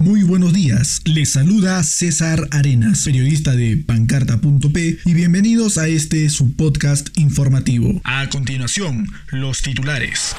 Muy buenos días, les saluda César Arenas, periodista de pancarta.p y bienvenidos a este su podcast informativo. A continuación, los titulares.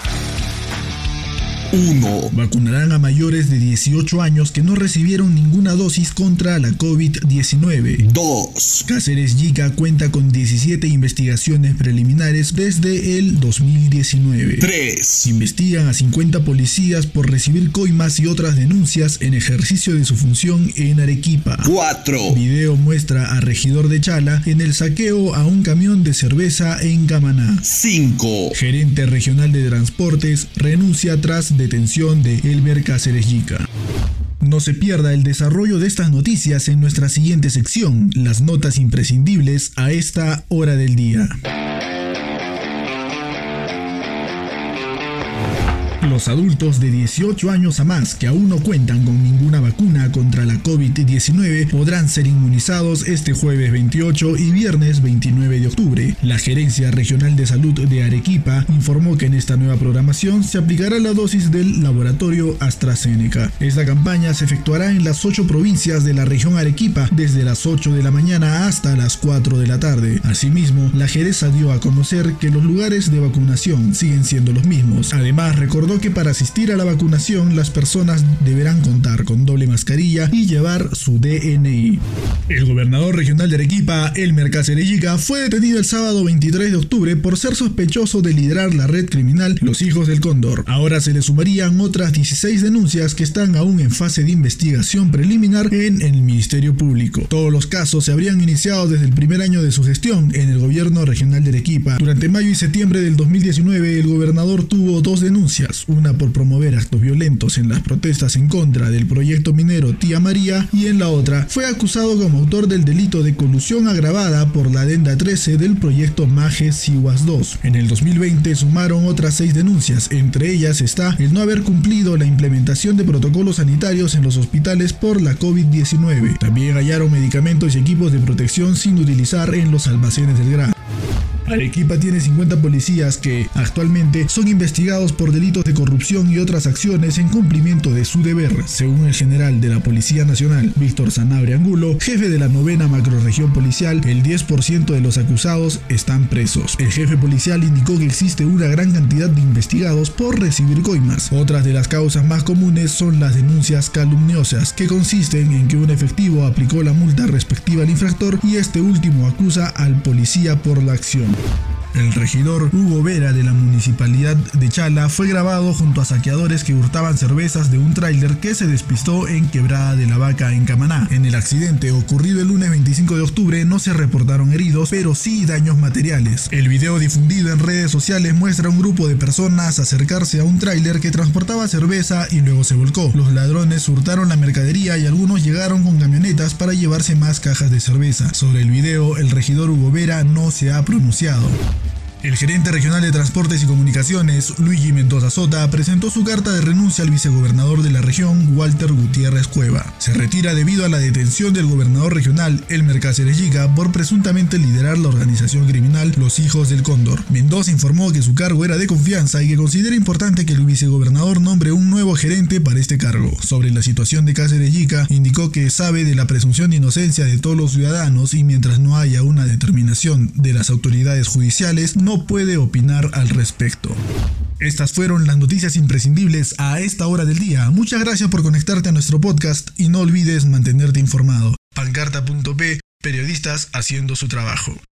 1. Vacunarán a mayores de 18 años que no recibieron ninguna dosis contra la COVID-19. 2. Cáceres Yica cuenta con 17 investigaciones preliminares desde el 2019. 3. Investigan a 50 policías por recibir coimas y otras denuncias en ejercicio de su función en Arequipa. 4. Video muestra a regidor de Chala en el saqueo a un camión de cerveza en Camaná. 5. Gerente regional de transportes renuncia tras detención de Elmer Cáceres Yica. No se pierda el desarrollo de estas noticias en nuestra siguiente sección, las notas imprescindibles a esta hora del día. Los adultos de 18 años a más que aún no cuentan con ninguna vacuna contra la COVID-19 podrán ser inmunizados este jueves 28 y viernes 29 de octubre. La Gerencia Regional de Salud de Arequipa informó que en esta nueva programación se aplicará la dosis del laboratorio AstraZeneca. Esta campaña se efectuará en las 8 provincias de la región Arequipa desde las 8 de la mañana hasta las 4 de la tarde. Asimismo, la Jereza dio a conocer que los lugares de vacunación siguen siendo los mismos. Además, recordó que para asistir a la vacunación las personas deberán contar con doble mascarilla y llevar su DNI. El gobernador regional de Arequipa, Elmer Cacerellica, fue detenido el sábado 23 de octubre por ser sospechoso de liderar la red criminal Los Hijos del Cóndor. Ahora se le sumarían otras 16 denuncias que están aún en fase de investigación preliminar en el Ministerio Público. Todos los casos se habrían iniciado desde el primer año de su gestión en el gobierno regional de Arequipa. Durante mayo y septiembre del 2019, el gobernador tuvo dos denuncias, una por promover actos violentos en las protestas en contra del proyecto minero Tía María y en la otra fue acusado como autor del delito de colusión agravada por la adenda 13 del proyecto Maje Siwas 2. En el 2020 sumaron otras seis denuncias, entre ellas está el no haber cumplido la implementación de protocolos sanitarios en los hospitales por la COVID-19. También hallaron medicamentos y equipos de protección sin utilizar en los almacenes del grano. Arequipa tiene 50 policías que actualmente son investigados por delitos de corrupción y otras acciones en cumplimiento de su deber, según el general de la Policía Nacional, Víctor Sanabria Angulo, jefe de la novena macroregión policial, el 10% de los acusados están presos. El jefe policial indicó que existe una gran cantidad de investigados por recibir coimas. Otras de las causas más comunes son las denuncias calumniosas, que consisten en que un efectivo aplicó la multa respectiva al infractor y este último acusa al policía por la acción. you. El regidor Hugo Vera de la municipalidad de Chala fue grabado junto a saqueadores que hurtaban cervezas de un tráiler que se despistó en Quebrada de la Vaca en Camaná. En el accidente ocurrido el lunes 25 de octubre no se reportaron heridos, pero sí daños materiales. El video difundido en redes sociales muestra a un grupo de personas acercarse a un tráiler que transportaba cerveza y luego se volcó. Los ladrones hurtaron la mercadería y algunos llegaron con camionetas para llevarse más cajas de cerveza. Sobre el video, el regidor Hugo Vera no se ha pronunciado. El gerente regional de Transportes y Comunicaciones, Luigi Mendoza Sota, presentó su carta de renuncia al vicegobernador de la región, Walter Gutiérrez Cueva. Se retira debido a la detención del gobernador regional, Elmer Cáceres Yiga, por presuntamente liderar la organización criminal Los Hijos del Cóndor. Mendoza informó que su cargo era de confianza y que considera importante que el vicegobernador nombre un nuevo gerente para este cargo. Sobre la situación de Cáceres Yiga, indicó que sabe de la presunción de inocencia de todos los ciudadanos y mientras no haya una determinación de las autoridades judiciales, no puede opinar al respecto. Estas fueron las noticias imprescindibles a esta hora del día. Muchas gracias por conectarte a nuestro podcast y no olvides mantenerte informado. Pancarta.p, periodistas haciendo su trabajo.